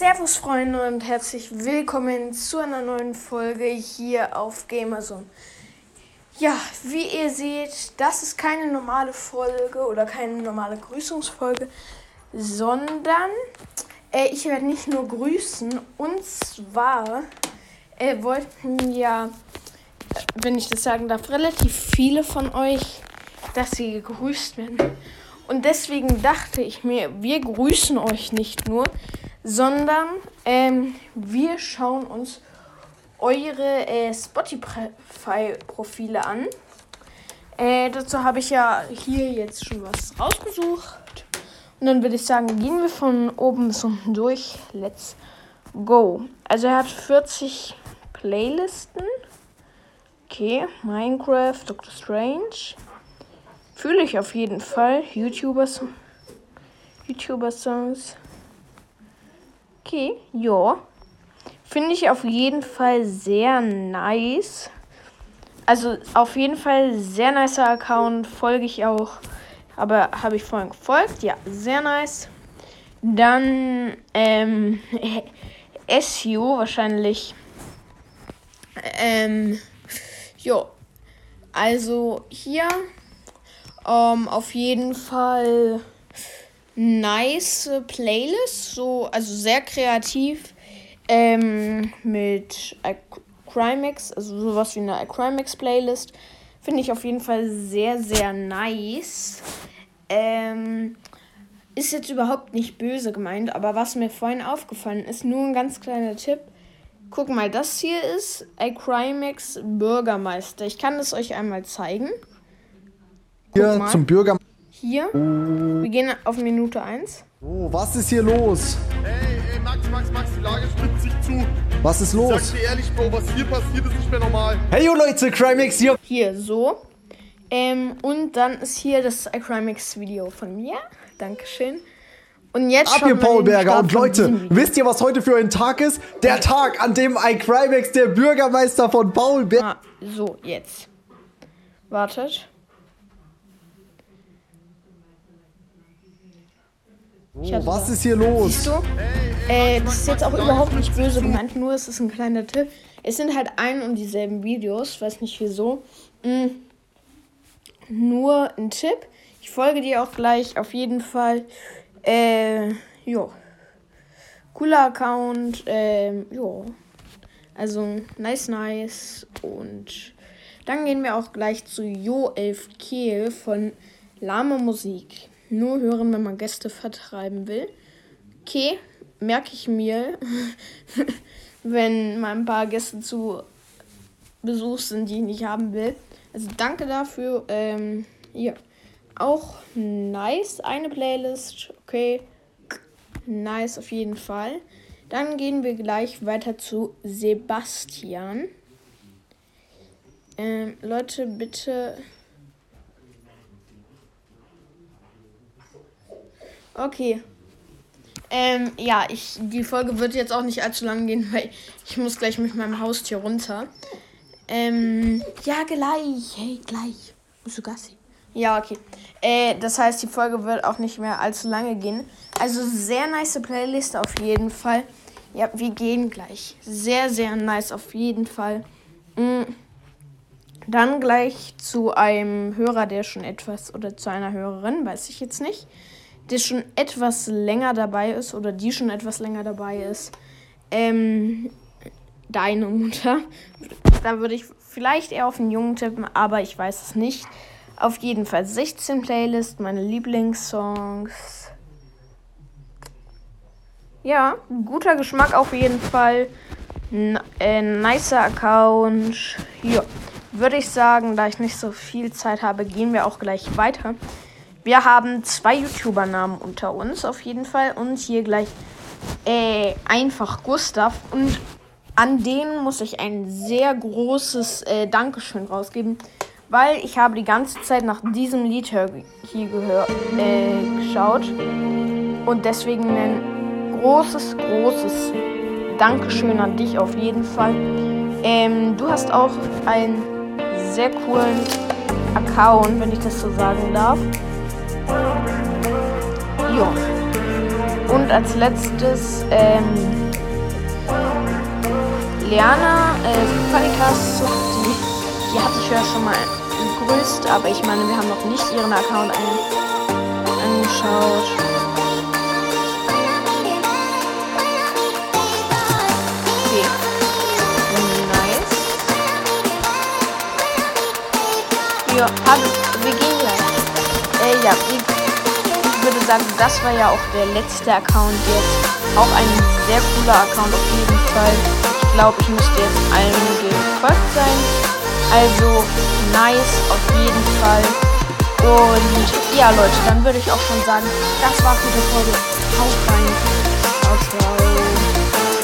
Servus Freunde und herzlich willkommen zu einer neuen Folge hier auf Gamerzone. Ja, wie ihr seht, das ist keine normale Folge oder keine normale Grüßungsfolge, sondern äh, ich werde nicht nur grüßen und zwar äh, wollten ja, wenn ich das sagen darf, relativ viele von euch, dass sie gegrüßt werden. Und deswegen dachte ich mir, wir grüßen euch nicht nur, sondern ähm, wir schauen uns eure äh, Spotify-Profile an. Äh, dazu habe ich ja hier jetzt schon was rausgesucht. Und dann würde ich sagen, gehen wir von oben bis unten durch. Let's go. Also er hat 40 Playlisten. Okay, Minecraft, Doctor Strange. Fühle ich auf jeden Fall. YouTubers. YouTuber-Songs. Okay, ja. Finde ich auf jeden Fall sehr nice. Also auf jeden Fall sehr nicer Account. Folge ich auch. Aber habe ich vorhin gefolgt. Ja, sehr nice. Dann ähm, SEO wahrscheinlich. Ähm, ja. Also hier ähm, auf jeden Fall nice Playlist. So, also sehr kreativ. Ähm, mit Crimex, also sowas wie eine Crimex Playlist. Finde ich auf jeden Fall sehr, sehr nice. Ähm, ist jetzt überhaupt nicht böse gemeint, aber was mir vorhin aufgefallen ist, nur ein ganz kleiner Tipp. Guck mal, das hier ist Crimex Bürgermeister. Ich kann es euch einmal zeigen. Hier zum Bürgermeister. Hier. Wir gehen auf Minute 1. Oh, was ist hier los? Ey, ey, Max, Max, Max, die Lage spitzt sich zu. Was ist los? Ich sag dir ehrlich, Bro, was hier passiert, ist nicht mehr normal. Hey, yo Leute, Crimex hier. Hier, so. Ähm, und dann ist hier das Crimex-Video von mir. Dankeschön. Und jetzt Ab hier, Paul Berger. Und Leute, wisst ihr, was heute für ein Tag ist? Der Tag, an dem ein Crimex, der Bürgermeister von Paul Berger... Ah, so, jetzt. Wartet. Oh, was ist hier los? Siehst du? Äh, das ist jetzt auch überhaupt nicht böse gemeint, nur es ist ein kleiner Tipp. Es sind halt ein und dieselben Videos, weiß nicht wieso. Mhm. Nur ein Tipp. Ich folge dir auch gleich auf jeden Fall. Äh, jo. Cooler Account, ähm, jo. Also, nice, nice. Und dann gehen wir auch gleich zu Jo11 Kehl von Lame Musik nur hören, wenn man Gäste vertreiben will. Okay, merke ich mir, wenn mal ein paar Gäste zu Besuch sind, die ich nicht haben will. Also danke dafür. Ähm, ja. Auch nice, eine Playlist. Okay. Nice auf jeden Fall. Dann gehen wir gleich weiter zu Sebastian. Ähm, Leute, bitte Okay. Ähm, ja, ich, die Folge wird jetzt auch nicht allzu lang gehen, weil ich muss gleich mit meinem Haustier runter. Ähm, ja, gleich. Hey, gleich. Musst du Gassi? Ja, okay. Äh, das heißt, die Folge wird auch nicht mehr allzu lange gehen. Also sehr nice Playlist auf jeden Fall. Ja, wir gehen gleich. Sehr, sehr nice auf jeden Fall. Mhm. Dann gleich zu einem Hörer, der schon etwas, oder zu einer Hörerin, weiß ich jetzt nicht der schon etwas länger dabei ist oder die schon etwas länger dabei ist, ähm, deine Mutter. Da würde ich vielleicht eher auf einen Jungen tippen, aber ich weiß es nicht. Auf jeden Fall 16 Playlist, meine Lieblingssongs. Ja, guter Geschmack auf jeden Fall. N äh, nicer Account. Ja, würde ich sagen, da ich nicht so viel Zeit habe, gehen wir auch gleich weiter. Wir haben zwei YouTuber-Namen unter uns auf jeden Fall. Und hier gleich äh, einfach Gustav. Und an denen muss ich ein sehr großes äh, Dankeschön rausgeben. Weil ich habe die ganze Zeit nach diesem Lied hier, hier gehör, äh, geschaut. Und deswegen ein großes, großes Dankeschön an dich auf jeden Fall. Ähm, du hast auch einen sehr coolen Account, wenn ich das so sagen darf. Ja. Und als letztes, ähm, Liana, äh, Panikas, die, die hatte ich ja schon mal begrüßt, aber ich meine, wir haben noch nicht ihren Account ein, angeschaut. Okay. Nice. Ja. Äh, ja, ich, würde sagen, das war ja auch der letzte Account jetzt. Auch ein sehr cooler Account auf jeden Fall. Ich glaube, ich müsste jetzt allen gefolgt sein. Also nice auf jeden Fall. Und ja, Leute, dann würde ich auch schon sagen, das war's mit der Folge. Haut rein. Ciao, ciao.